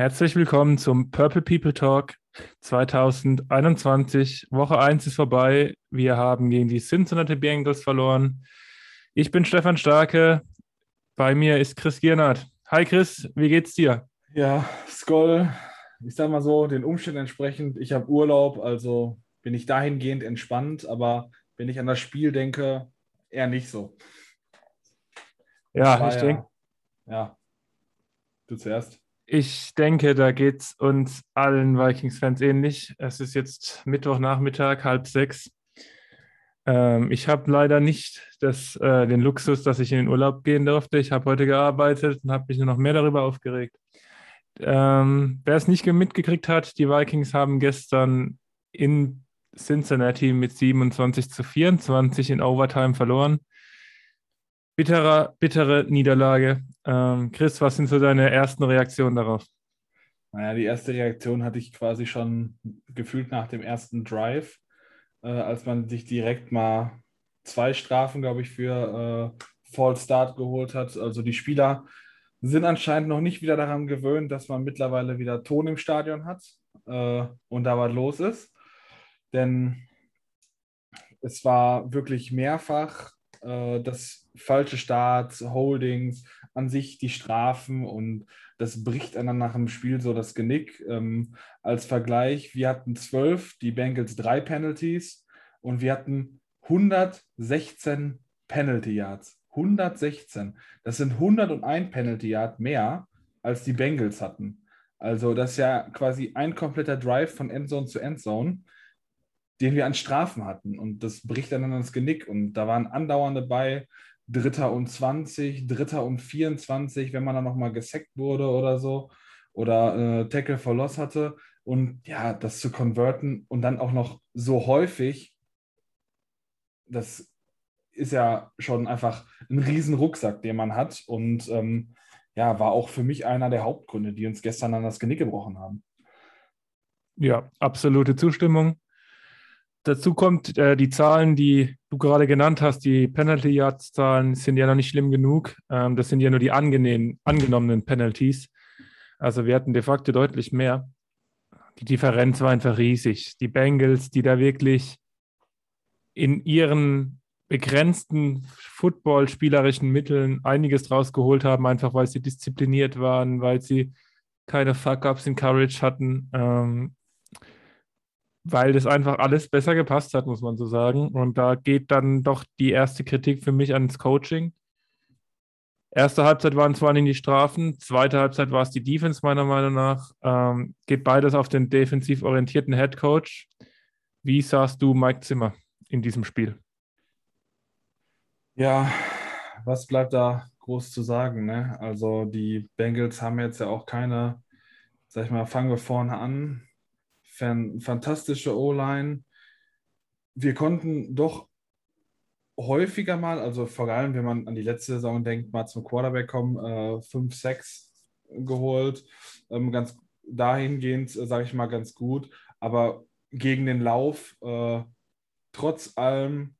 Herzlich willkommen zum Purple People Talk 2021. Woche 1 ist vorbei. Wir haben gegen die Cincinnati Bengals verloren. Ich bin Stefan Starke. Bei mir ist Chris Giernert. Hi Chris, wie geht's dir? Ja, Skoll, ich sag mal so, den Umständen entsprechend, ich habe Urlaub, also bin ich dahingehend entspannt, aber wenn ich an das Spiel denke, eher nicht so. Ja, ich ja, denke. Ja, du zuerst. Ich denke, da geht es uns allen Vikings-Fans ähnlich. Es ist jetzt Mittwochnachmittag, halb sechs. Ähm, ich habe leider nicht das, äh, den Luxus, dass ich in den Urlaub gehen durfte. Ich habe heute gearbeitet und habe mich nur noch mehr darüber aufgeregt. Ähm, wer es nicht mitgekriegt hat, die Vikings haben gestern in Cincinnati mit 27 zu 24 in Overtime verloren bitterer, bittere Niederlage. Ähm, Chris, was sind so deine ersten Reaktionen darauf? Naja, die erste Reaktion hatte ich quasi schon gefühlt nach dem ersten Drive, äh, als man sich direkt mal zwei Strafen, glaube ich, für äh, False Start geholt hat. Also die Spieler sind anscheinend noch nicht wieder daran gewöhnt, dass man mittlerweile wieder Ton im Stadion hat äh, und da was los ist. Denn es war wirklich mehrfach äh, das falsche Starts, Holdings, an sich die Strafen und das bricht einer nach dem Spiel so das Genick. Ähm, als Vergleich, wir hatten zwölf, die Bengals drei Penalties und wir hatten 116 Penalty Yards. 116. Das sind 101 Penalty Yard mehr, als die Bengals hatten. Also das ist ja quasi ein kompletter Drive von Endzone zu Endzone den wir an Strafen hatten. Und das bricht dann das Genick. Und da waren andauernde bei Dritter und 20, Dritter und 24, wenn man dann nochmal gesackt wurde oder so. Oder äh, Tackle for Loss hatte. Und ja, das zu konverten und dann auch noch so häufig, das ist ja schon einfach ein riesen Rucksack, den man hat. Und ähm, ja, war auch für mich einer der Hauptgründe, die uns gestern an das Genick gebrochen haben. Ja, absolute Zustimmung. Dazu kommt, äh, die Zahlen, die du gerade genannt hast, die Penalty Yards Zahlen sind ja noch nicht schlimm genug. Ähm, das sind ja nur die angenommenen Penalties. Also wir hatten de facto deutlich mehr. Die Differenz war einfach riesig. Die Bengals, die da wirklich in ihren begrenzten footballspielerischen Mitteln einiges draus geholt haben, einfach weil sie diszipliniert waren, weil sie keine Fuck-ups in Courage hatten. Ähm, weil das einfach alles besser gepasst hat, muss man so sagen. Und da geht dann doch die erste Kritik für mich ans Coaching. Erste Halbzeit waren zwar nicht die Strafen, zweite Halbzeit war es die Defense meiner Meinung nach. Ähm, geht beides auf den defensiv orientierten Head Coach. Wie sahst du Mike Zimmer in diesem Spiel? Ja, was bleibt da groß zu sagen? Ne? Also die Bengals haben jetzt ja auch keine, sag ich mal, fangen wir vorne an, fantastische O-Line. Wir konnten doch häufiger mal, also vor allem, wenn man an die letzte Saison denkt, mal zum Quarterback kommen, 5, äh, 6 geholt. Ähm, ganz dahingehend, äh, sage ich mal, ganz gut. Aber gegen den Lauf, äh, trotz allem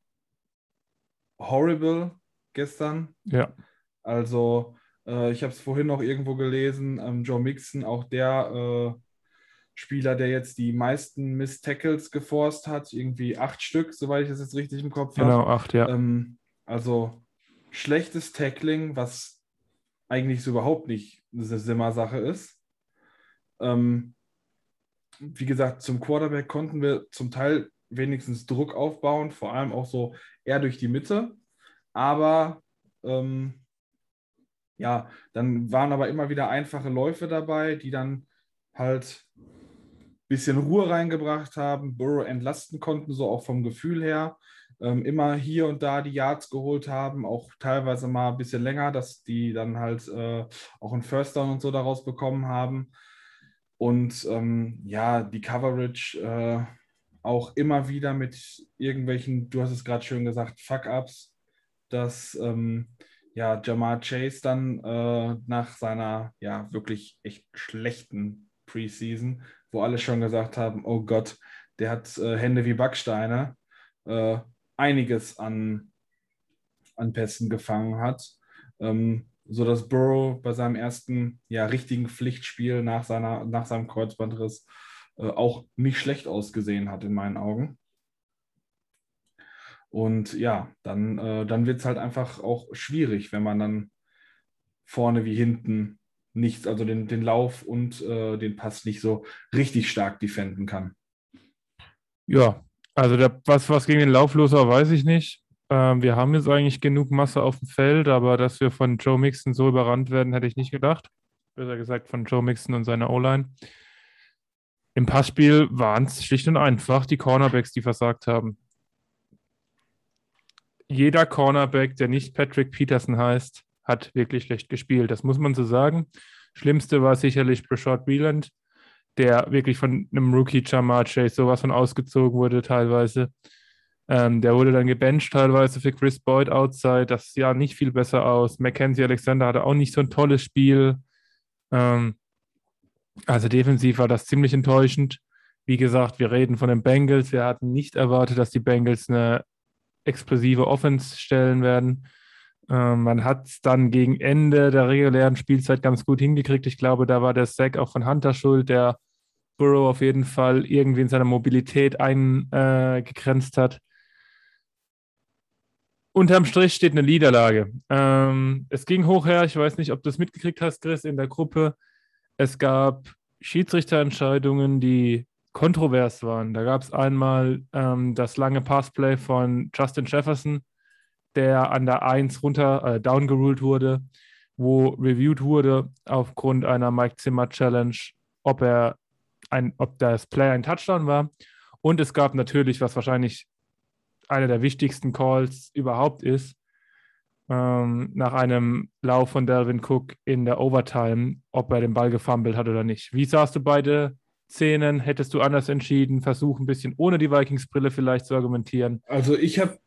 horrible gestern. Ja. Also, äh, ich habe es vorhin noch irgendwo gelesen, ähm, Joe Mixon, auch der äh, Spieler, der jetzt die meisten Miss Tackles geforst hat, irgendwie acht Stück, soweit ich das jetzt richtig im Kopf habe. Genau, acht, ja. Ähm, also schlechtes Tackling, was eigentlich so überhaupt nicht eine Simmer-Sache ist. Ähm, wie gesagt, zum Quarterback konnten wir zum Teil wenigstens Druck aufbauen, vor allem auch so eher durch die Mitte. Aber ähm, ja, dann waren aber immer wieder einfache Läufe dabei, die dann halt bisschen Ruhe reingebracht haben, Burrow entlasten konnten, so auch vom Gefühl her. Ähm, immer hier und da die Yards geholt haben, auch teilweise mal ein bisschen länger, dass die dann halt äh, auch einen First Down und so daraus bekommen haben. Und ähm, ja, die Coverage äh, auch immer wieder mit irgendwelchen, du hast es gerade schön gesagt, Fuck-Ups, dass ähm, ja, Jamar Chase dann äh, nach seiner ja wirklich echt schlechten Preseason wo alle schon gesagt haben, oh Gott, der hat äh, Hände wie Backsteine, äh, einiges an, an Pässen gefangen hat. Ähm, sodass Burrow bei seinem ersten ja, richtigen Pflichtspiel nach, seiner, nach seinem Kreuzbandriss äh, auch nicht schlecht ausgesehen hat in meinen Augen. Und ja, dann, äh, dann wird es halt einfach auch schwierig, wenn man dann vorne wie hinten nichts, also den, den Lauf und äh, den Pass nicht so richtig stark defenden kann. Ja, also der, was, was gegen den Lauf los war, weiß ich nicht. Ähm, wir haben jetzt eigentlich genug Masse auf dem Feld, aber dass wir von Joe Mixon so überrannt werden, hätte ich nicht gedacht. Besser gesagt von Joe Mixon und seiner O-Line. Im Passspiel waren es schlicht und einfach die Cornerbacks, die versagt haben. Jeder Cornerback, der nicht Patrick Peterson heißt, hat wirklich schlecht gespielt. Das muss man so sagen. Schlimmste war sicherlich Brashard Wieland, der wirklich von einem Rookie Jamar Chase sowas von ausgezogen wurde teilweise. Ähm, der wurde dann gebencht teilweise für Chris Boyd outside. Das sah nicht viel besser aus. Mackenzie Alexander hatte auch nicht so ein tolles Spiel. Ähm, also defensiv war das ziemlich enttäuschend. Wie gesagt, wir reden von den Bengals. Wir hatten nicht erwartet, dass die Bengals eine explosive Offense stellen werden. Ähm, man hat es dann gegen Ende der regulären Spielzeit ganz gut hingekriegt. Ich glaube, da war der Sack auch von Hunter schuld, der Burrow auf jeden Fall irgendwie in seiner Mobilität eingegrenzt hat. Unterm Strich steht eine Niederlage. Ähm, es ging hoch her, ich weiß nicht, ob du es mitgekriegt hast, Chris, in der Gruppe. Es gab Schiedsrichterentscheidungen, die kontrovers waren. Da gab es einmal ähm, das lange Passplay von Justin Jefferson, der an der 1 runter äh, downgeruled wurde, wo reviewed wurde aufgrund einer Mike Zimmer Challenge, ob er ein, ob das Play ein Touchdown war. Und es gab natürlich, was wahrscheinlich einer der wichtigsten Calls überhaupt ist, ähm, nach einem Lauf von Delvin Cook in der Overtime, ob er den Ball gefummelt hat oder nicht. Wie sahst du beide Szenen? Hättest du anders entschieden? Versuch ein bisschen ohne die Vikings-Brille vielleicht zu argumentieren. Also ich habe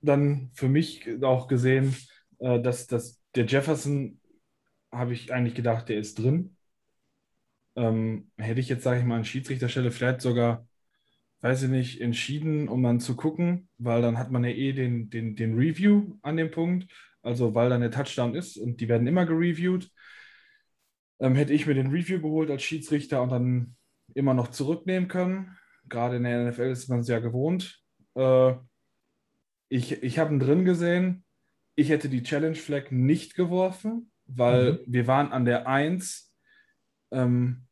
dann für mich auch gesehen, äh, dass, dass der Jefferson, habe ich eigentlich gedacht, der ist drin. Ähm, hätte ich jetzt, sage ich mal, an Schiedsrichterstelle vielleicht sogar weiß ich nicht, entschieden, um dann zu gucken, weil dann hat man ja eh den, den, den Review an dem Punkt, also weil dann der Touchdown ist und die werden immer gereviewt. Ähm, hätte ich mir den Review geholt als Schiedsrichter und dann immer noch zurücknehmen können. Gerade in der NFL ist man es ja gewohnt. Äh, ich ich habe ihn drin gesehen. Ich hätte die Challenge Flag nicht geworfen, weil mhm. wir waren an der 1. Ähm,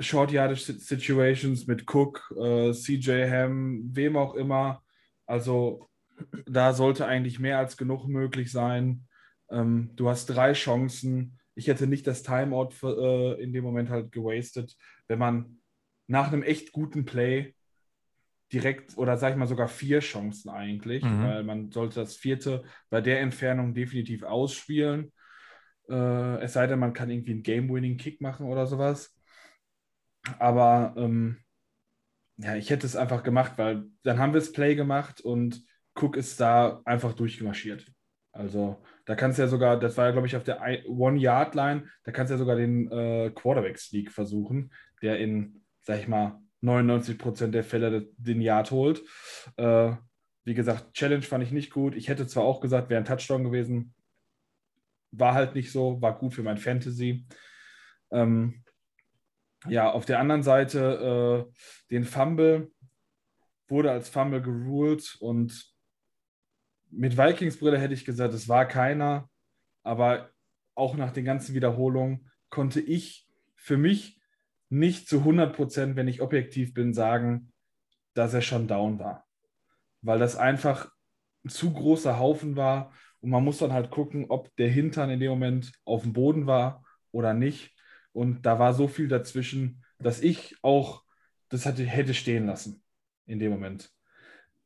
Short Yardage Situations mit Cook, äh, CJ Ham, wem auch immer. Also da sollte eigentlich mehr als genug möglich sein. Ähm, du hast drei Chancen. Ich hätte nicht das Timeout für, äh, in dem Moment halt gewastet, wenn man nach einem echt guten Play direkt oder sag ich mal sogar vier Chancen eigentlich, mhm. weil man sollte das vierte bei der Entfernung definitiv ausspielen. Äh, es sei denn, man kann irgendwie einen Game-Winning-Kick machen oder sowas. Aber ähm, ja, ich hätte es einfach gemacht, weil dann haben wir das Play gemacht und Cook ist da einfach durchgemarschiert. Also da kannst du ja sogar, das war ja glaube ich auf der One-Yard-Line, da kannst du ja sogar den äh, Quarterback-Sneak versuchen, der in, sag ich mal, 99 Prozent der Fälle den Yard holt. Äh, wie gesagt, Challenge fand ich nicht gut. Ich hätte zwar auch gesagt, wäre ein Touchdown gewesen. War halt nicht so, war gut für mein Fantasy. Ähm, ja, auf der anderen Seite äh, den Fumble wurde als Fumble geruled und mit Vikings-Brille hätte ich gesagt, es war keiner, aber auch nach den ganzen Wiederholungen konnte ich für mich nicht zu 100 Prozent, wenn ich objektiv bin, sagen, dass er schon down war. Weil das einfach ein zu großer Haufen war und man muss dann halt gucken, ob der Hintern in dem Moment auf dem Boden war oder nicht. Und da war so viel dazwischen, dass ich auch das hatte, hätte stehen lassen in dem Moment.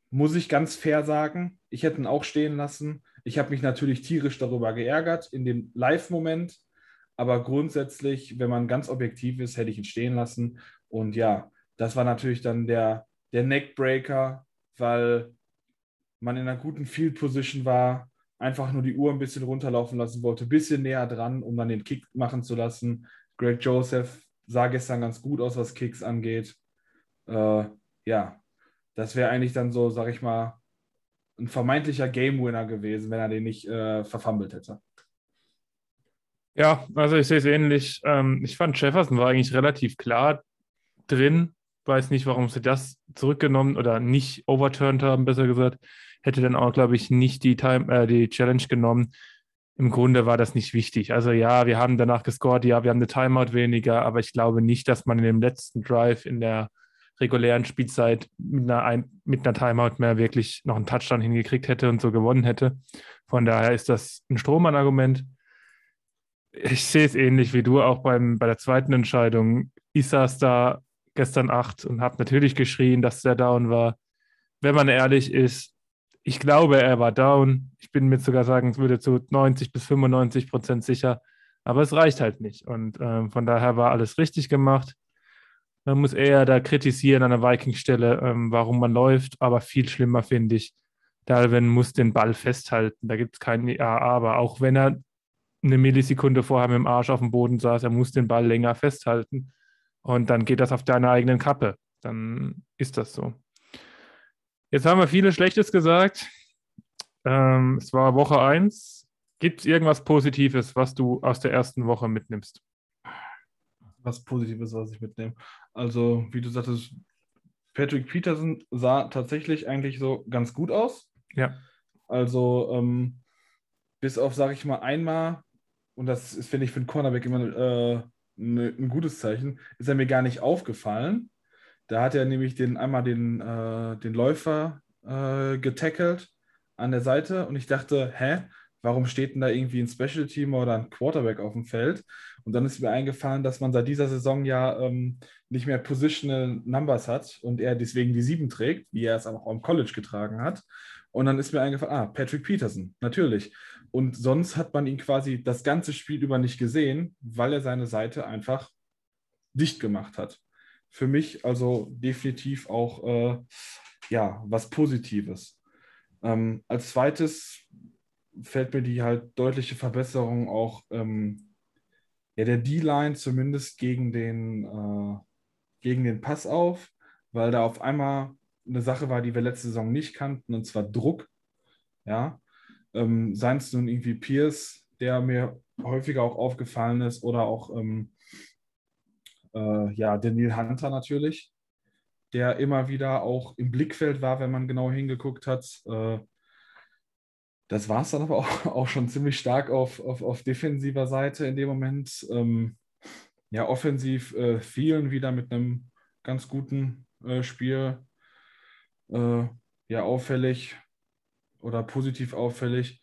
Muss ich ganz fair sagen, ich hätte ihn auch stehen lassen. Ich habe mich natürlich tierisch darüber geärgert in dem Live-Moment, aber grundsätzlich, wenn man ganz objektiv ist, hätte ich ihn stehen lassen. Und ja, das war natürlich dann der, der Neckbreaker, weil man in einer guten Field Position war, einfach nur die Uhr ein bisschen runterlaufen lassen wollte, ein bisschen näher dran, um dann den Kick machen zu lassen. Greg Joseph sah gestern ganz gut aus, was Kicks angeht. Äh, ja, das wäre eigentlich dann so, sag ich mal, ein vermeintlicher Game Winner gewesen, wenn er den nicht äh, verfummelt hätte. Ja, also ich sehe es ähnlich. Ähm, ich fand, Jefferson war eigentlich relativ klar drin. Weiß nicht, warum sie das zurückgenommen oder nicht overturned haben, besser gesagt. Hätte dann auch, glaube ich, nicht die, Time, äh, die Challenge genommen. Im Grunde war das nicht wichtig. Also ja, wir haben danach gescored, ja, wir haben eine Timeout weniger, aber ich glaube nicht, dass man in dem letzten Drive in der regulären Spielzeit mit einer, ein, mit einer Timeout mehr wirklich noch einen Touchdown hingekriegt hätte und so gewonnen hätte. Von daher ist das ein Strohmann-Argument. Ich sehe es ähnlich wie du auch beim, bei der zweiten Entscheidung. Ich saß da gestern acht und habe natürlich geschrien, dass der down war. Wenn man ehrlich ist, ich glaube, er war down. Ich bin mir sogar sagen, es würde zu 90 bis 95 Prozent sicher. Aber es reicht halt nicht. Und äh, von daher war alles richtig gemacht. Man muss eher da kritisieren an der Viking-Stelle, ähm, warum man läuft. Aber viel schlimmer finde ich, Dalvin muss den Ball festhalten. Da gibt es kein Ja, aber. Auch wenn er eine Millisekunde vorher mit dem Arsch auf dem Boden saß, er muss den Ball länger festhalten. Und dann geht das auf deiner eigenen Kappe. Dann ist das so. Jetzt haben wir vieles Schlechtes gesagt. Ähm, es war Woche 1. Gibt es irgendwas Positives, was du aus der ersten Woche mitnimmst? Was Positives, was ich mitnehme. Also, wie du sagtest, Patrick Peterson sah tatsächlich eigentlich so ganz gut aus. Ja. Also, ähm, bis auf, sage ich mal, einmal und das ist, finde ich, für einen Cornerback immer äh, ne, ein gutes Zeichen, ist er mir gar nicht aufgefallen. Da hat er nämlich den, einmal den, äh, den Läufer äh, getackelt an der Seite und ich dachte, hä, warum steht denn da irgendwie ein Special Team oder ein Quarterback auf dem Feld? Und dann ist mir eingefallen, dass man seit dieser Saison ja ähm, nicht mehr Positional Numbers hat und er deswegen die sieben trägt, wie er es auch im College getragen hat. Und dann ist mir eingefallen, ah, Patrick Peterson, natürlich. Und sonst hat man ihn quasi das ganze Spiel über nicht gesehen, weil er seine Seite einfach dicht gemacht hat. Für mich also definitiv auch äh, ja, was Positives. Ähm, als zweites fällt mir die halt deutliche Verbesserung auch ähm, ja, der D-Line zumindest gegen den, äh, gegen den Pass auf, weil da auf einmal eine Sache war, die wir letzte Saison nicht kannten, und zwar Druck. Ja, ähm, seien es nun irgendwie Pierce, der mir häufiger auch aufgefallen ist, oder auch ähm, äh, ja, Daniel Hunter natürlich, der immer wieder auch im Blickfeld war, wenn man genau hingeguckt hat. Äh, das war es dann aber auch, auch, schon ziemlich stark auf, auf, auf defensiver Seite in dem Moment. Ähm, ja, offensiv äh, vielen wieder mit einem ganz guten äh, Spiel. Äh, ja, auffällig oder positiv auffällig.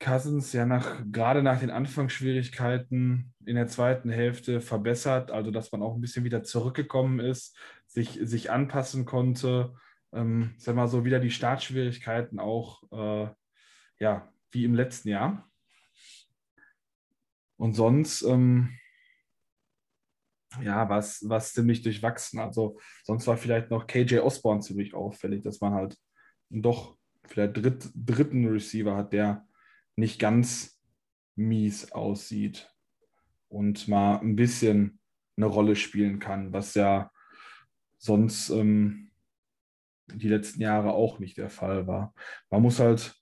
Cousins ja nach, gerade nach den Anfangsschwierigkeiten in der zweiten Hälfte verbessert, also dass man auch ein bisschen wieder zurückgekommen ist, sich, sich anpassen konnte, ähm, sag mal so wieder die Startschwierigkeiten auch, äh, ja, wie im letzten Jahr. Und sonst, ähm, ja, was was ziemlich durchwachsen. Also sonst war vielleicht noch KJ Osborne ziemlich auffällig, dass man halt doch vielleicht dritt, dritten Receiver hat, der nicht ganz mies aussieht und mal ein bisschen eine Rolle spielen kann, was ja sonst ähm, die letzten Jahre auch nicht der Fall war. Man muss halt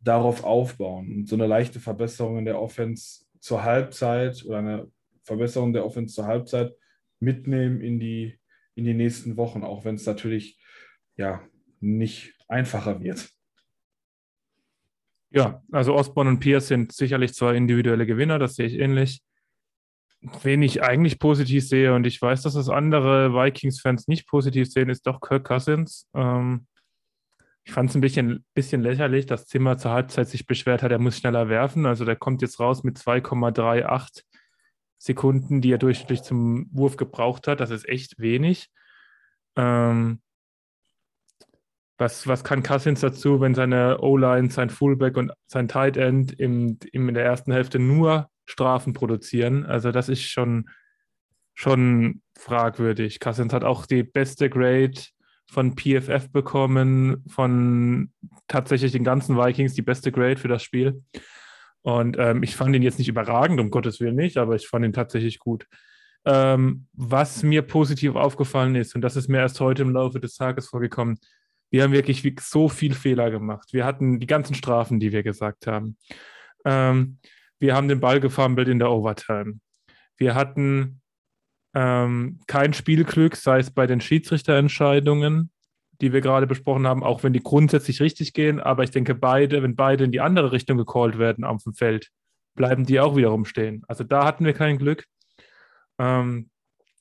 darauf aufbauen und so eine leichte Verbesserung in der Offense zur Halbzeit oder eine Verbesserung der Offense zur Halbzeit mitnehmen in die, in die nächsten Wochen, auch wenn es natürlich ja nicht einfacher wird. Ja, also Osborne und Pierce sind sicherlich zwei individuelle Gewinner, das sehe ich ähnlich. Wen ich eigentlich positiv sehe, und ich weiß, dass das andere Vikings-Fans nicht positiv sehen, ist doch Kirk Cousins. Ähm, ich fand es ein bisschen, bisschen lächerlich, dass Zimmer zur Halbzeit sich beschwert hat, er muss schneller werfen. Also der kommt jetzt raus mit 2,38 Sekunden, die er durchschnittlich zum Wurf gebraucht hat. Das ist echt wenig. Ähm, was, was kann Cousins dazu, wenn seine O-Line, sein Fullback und sein Tight End im, im, in der ersten Hälfte nur Strafen produzieren? Also das ist schon, schon fragwürdig. Cousins hat auch die beste Grade von PFF bekommen, von tatsächlich den ganzen Vikings die beste Grade für das Spiel. Und ähm, ich fand ihn jetzt nicht überragend, um Gottes Willen nicht, aber ich fand ihn tatsächlich gut. Ähm, was mir positiv aufgefallen ist, und das ist mir erst heute im Laufe des Tages vorgekommen, Wir haben wirklich so viel Fehler gemacht. Wir hatten die ganzen Strafen, die wir gesagt haben. Ähm, wir haben den Ball gefummelt in der Overtime. Wir hatten ähm, kein Spielglück, sei es bei den Schiedsrichterentscheidungen, die wir gerade besprochen haben, auch wenn die grundsätzlich richtig gehen. Aber ich denke, beide, wenn beide in die andere Richtung gecallt werden auf dem Feld, bleiben die auch wiederum stehen. Also da hatten wir kein Glück. Ähm,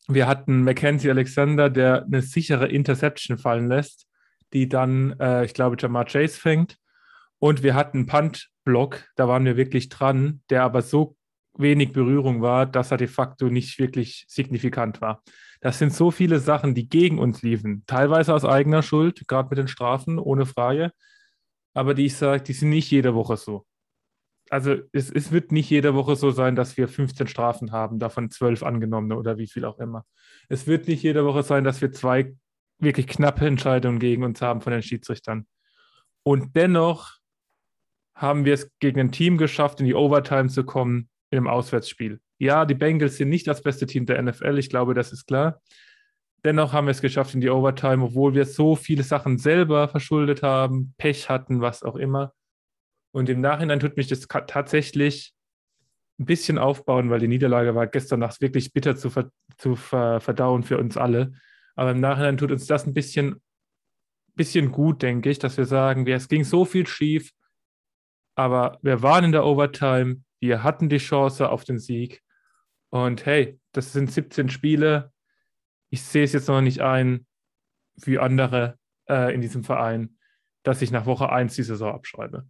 wir hatten Mackenzie Alexander, der eine sichere Interception fallen lässt, die dann, äh, ich glaube, Jamar Chase fängt. Und wir hatten einen Punt-Block, da waren wir wirklich dran, der aber so wenig Berührung war, dass er de facto nicht wirklich signifikant war. Das sind so viele Sachen, die gegen uns liefen, teilweise aus eigener Schuld, gerade mit den Strafen, ohne Frage, aber die ich sage, die sind nicht jede Woche so. Also es, es wird nicht jede Woche so sein, dass wir 15 Strafen haben, davon 12 angenommene oder wie viel auch immer. Es wird nicht jede Woche sein, dass wir zwei wirklich knappe Entscheidungen gegen uns haben von den Schiedsrichtern. Und dennoch haben wir es gegen ein Team geschafft, in die Overtime zu kommen in einem Auswärtsspiel. Ja, die Bengals sind nicht das beste Team der NFL, ich glaube, das ist klar. Dennoch haben wir es geschafft in die Overtime, obwohl wir so viele Sachen selber verschuldet haben, Pech hatten, was auch immer. Und im Nachhinein tut mich das tatsächlich ein bisschen aufbauen, weil die Niederlage war gestern Nacht wirklich bitter zu, ver zu ver verdauen für uns alle. Aber im Nachhinein tut uns das ein bisschen, bisschen gut, denke ich, dass wir sagen, es ging so viel schief, aber wir waren in der Overtime, wir hatten die Chance auf den Sieg. Und hey, das sind 17 Spiele. Ich sehe es jetzt noch nicht ein, wie andere äh, in diesem Verein, dass ich nach Woche 1 die Saison abschreibe.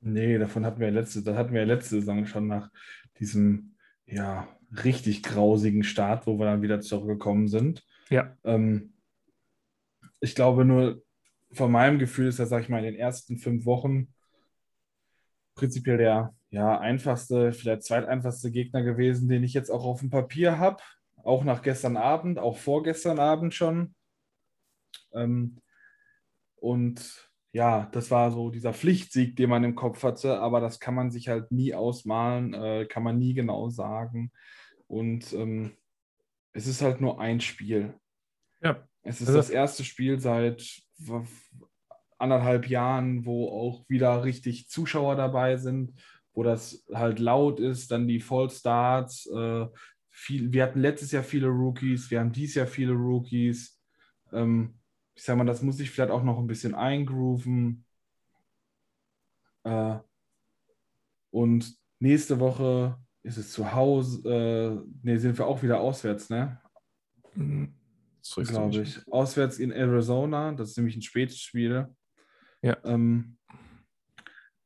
Nee, davon hatten wir letzte, das hatten wir letzte Saison schon nach diesem ja, richtig grausigen Start, wo wir dann wieder zurückgekommen sind. Ja. Ähm, ich glaube nur, von meinem Gefühl ist das, sag ich mal, in den ersten fünf Wochen prinzipiell der ja, einfachste, vielleicht zweiteinfachste Gegner gewesen, den ich jetzt auch auf dem Papier habe. Auch nach gestern Abend, auch vorgestern Abend schon. Ähm, und ja, das war so dieser Pflichtsieg, den man im Kopf hatte, aber das kann man sich halt nie ausmalen, äh, kann man nie genau sagen. Und ähm, es ist halt nur ein Spiel. Ja. Es ist also, das erste Spiel seit anderthalb Jahren, wo auch wieder richtig Zuschauer dabei sind, wo das halt laut ist, dann die False Starts. Äh, viel, wir hatten letztes Jahr viele Rookies, wir haben dieses Jahr viele Rookies. Ähm, ich sag mal, das muss ich vielleicht auch noch ein bisschen eingrooven. Äh, und nächste Woche ist es zu Hause, äh, ne, sind wir auch wieder auswärts, ne? Mhm. Glaube ich. Auswärts in Arizona, das ist nämlich ein spätes Spiel. Ja. Ähm,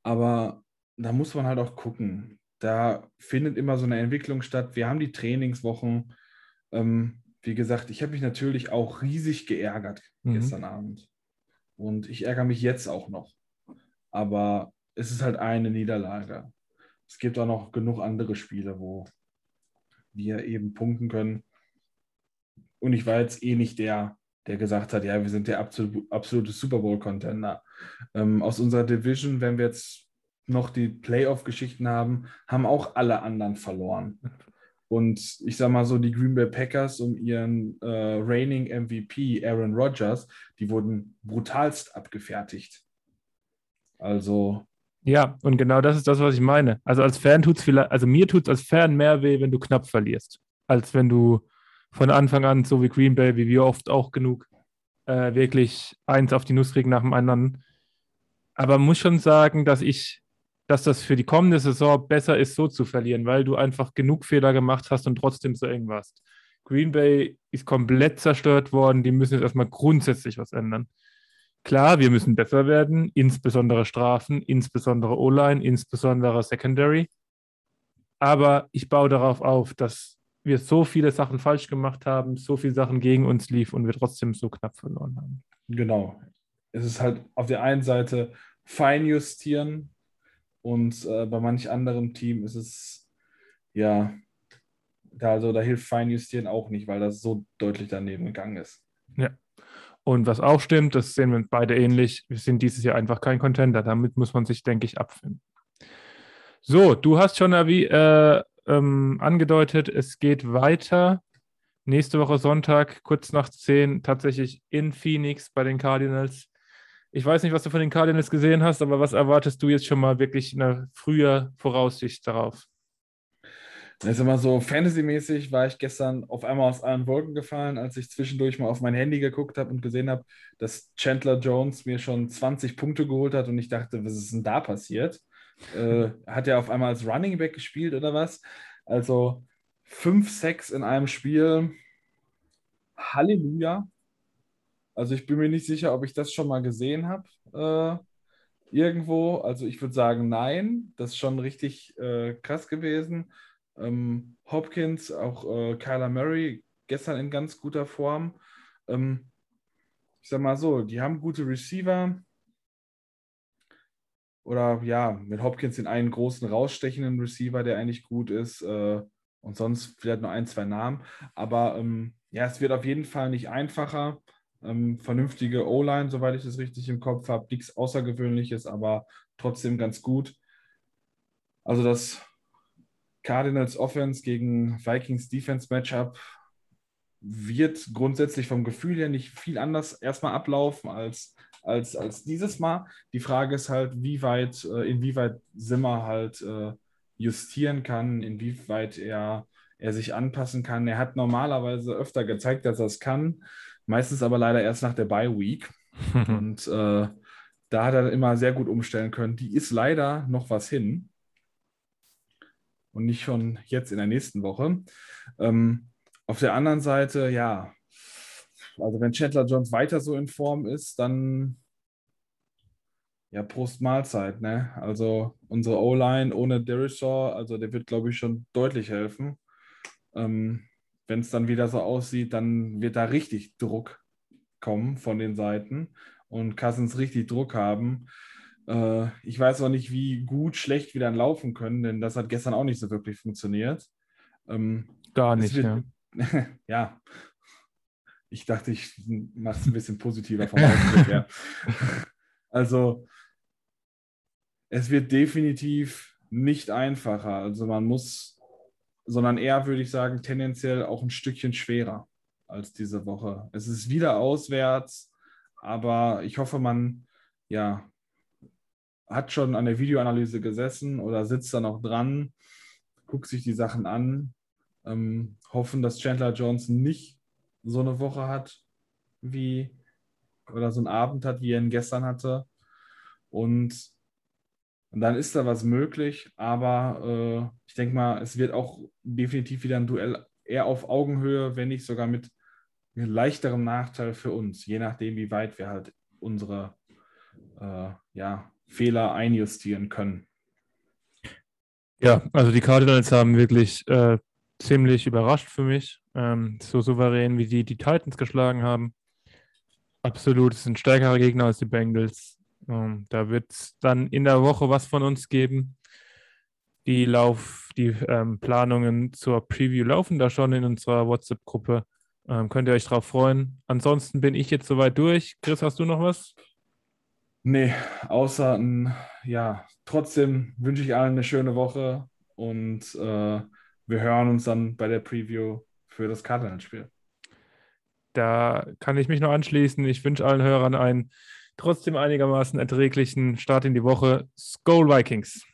aber da muss man halt auch gucken. Da findet immer so eine Entwicklung statt. Wir haben die Trainingswochen. Ähm, wie gesagt, ich habe mich natürlich auch riesig geärgert mhm. gestern Abend. Und ich ärgere mich jetzt auch noch. Aber es ist halt eine Niederlage. Es gibt auch noch genug andere Spiele, wo wir eben punkten können. Und ich war jetzt eh nicht der, der gesagt hat, ja, wir sind der absolute, Super Bowl-Contender. Ähm, aus unserer Division, wenn wir jetzt noch die Playoff-Geschichten haben, haben auch alle anderen verloren. Und ich sage mal so, die Green Bay Packers um ihren äh, reigning MVP Aaron Rodgers, die wurden brutalst abgefertigt. Also. Ja, und genau das ist das, was ich meine. Also als Fan tut es vielleicht, also mir tut es als Fan mehr weh, wenn du knapp verlierst, als wenn du von Anfang an, so wie Green Bay, wie wir oft auch genug, äh, wirklich eins auf die Nuss kriegen nach dem anderen. Aber muss schon sagen, dass ich, dass das für die kommende Saison besser ist, so zu verlieren, weil du einfach genug Fehler gemacht hast und trotzdem so eng warst. Green Bay ist komplett zerstört worden, die müssen jetzt erstmal grundsätzlich was ändern. Klar, wir müssen besser werden, insbesondere Strafen, insbesondere O-Line, insbesondere Secondary. Aber ich baue darauf auf, dass wir so viele Sachen falsch gemacht haben, so viele Sachen gegen uns lief und wir trotzdem so knapp verloren haben. Genau. Es ist halt auf der einen Seite fein justieren und äh, bei manch anderem Team ist es ja, da, also da hilft fein justieren auch nicht, weil das so deutlich daneben gegangen ist. Ja. Und was auch stimmt, das sehen wir beide ähnlich, wir sind dieses Jahr einfach kein Contender. Damit muss man sich, denke ich, abfinden. So, du hast schon äh, ähm, angedeutet, es geht weiter nächste Woche Sonntag, kurz nach 10, tatsächlich in Phoenix bei den Cardinals. Ich weiß nicht, was du von den Cardinals gesehen hast, aber was erwartest du jetzt schon mal wirklich eine frühe Voraussicht darauf? Das ist immer so, Fantasy-mäßig war ich gestern auf einmal aus allen Wolken gefallen, als ich zwischendurch mal auf mein Handy geguckt habe und gesehen habe, dass Chandler Jones mir schon 20 Punkte geholt hat und ich dachte, was ist denn da passiert? Äh, hat er auf einmal als Running Back gespielt oder was? Also 5 Sacks in einem Spiel. Halleluja. Also ich bin mir nicht sicher, ob ich das schon mal gesehen habe äh, irgendwo. Also ich würde sagen, nein. Das ist schon richtig äh, krass gewesen. Ähm, Hopkins, auch äh, Kyler Murray gestern in ganz guter Form. Ähm, ich sag mal so, die haben gute Receiver. Oder ja, mit Hopkins den einen großen rausstechenden Receiver, der eigentlich gut ist. Äh, und sonst vielleicht nur ein, zwei Namen. Aber ähm, ja, es wird auf jeden Fall nicht einfacher. Ähm, vernünftige O-Line, soweit ich das richtig im Kopf habe. Nichts Außergewöhnliches, aber trotzdem ganz gut. Also das Cardinals Offense gegen Vikings Defense Matchup wird grundsätzlich vom Gefühl her nicht viel anders erstmal ablaufen als, als, als dieses Mal. Die Frage ist halt, wie weit, äh, inwieweit Simmer halt äh, justieren kann, inwieweit er, er sich anpassen kann. Er hat normalerweise öfter gezeigt, dass er es kann, meistens aber leider erst nach der Bye Week. Und äh, da hat er immer sehr gut umstellen können. Die ist leider noch was hin und nicht schon jetzt in der nächsten Woche. Ähm, auf der anderen Seite, ja, also wenn Chandler Jones weiter so in Form ist, dann ja, Prost Mahlzeit, ne? Also unsere O-Line ohne Derishaw, also der wird, glaube ich, schon deutlich helfen. Ähm, wenn es dann wieder so aussieht, dann wird da richtig Druck kommen von den Seiten und Cousins richtig Druck haben. Äh, ich weiß auch nicht, wie gut, schlecht wir dann laufen können, denn das hat gestern auch nicht so wirklich funktioniert. Ähm, Gar nicht, wird, ja. ja. Ich dachte, ich mache es ein bisschen positiver vom Ausblick her. Also, es wird definitiv nicht einfacher. Also, man muss, sondern eher, würde ich sagen, tendenziell auch ein Stückchen schwerer als diese Woche. Es ist wieder auswärts, aber ich hoffe, man ja, hat schon an der Videoanalyse gesessen oder sitzt da noch dran, guckt sich die Sachen an, ähm, hoffen, dass Chandler Johnson nicht so eine Woche hat wie oder so einen Abend hat, wie er ihn gestern hatte. Und, und dann ist da was möglich, aber äh, ich denke mal, es wird auch definitiv wieder ein Duell eher auf Augenhöhe, wenn nicht sogar mit leichterem Nachteil für uns, je nachdem, wie weit wir halt unsere äh, ja, Fehler einjustieren können. Ja, also die Cardinals haben wirklich äh, ziemlich überrascht für mich. Ähm, so souverän, wie die die Titans geschlagen haben. Absolut, es sind stärkere Gegner als die Bengals. Ähm, da wird es dann in der Woche was von uns geben. Die Lauf, die ähm, Planungen zur Preview laufen da schon in unserer WhatsApp-Gruppe. Ähm, könnt ihr euch drauf freuen. Ansonsten bin ich jetzt soweit durch. Chris, hast du noch was? Nee, außer ein, ja, trotzdem wünsche ich allen eine schöne Woche und äh, wir hören uns dann bei der Preview für das Cardinals-Spiel. Da kann ich mich nur anschließen. Ich wünsche allen Hörern einen trotzdem einigermaßen erträglichen Start in die Woche. Skull Vikings!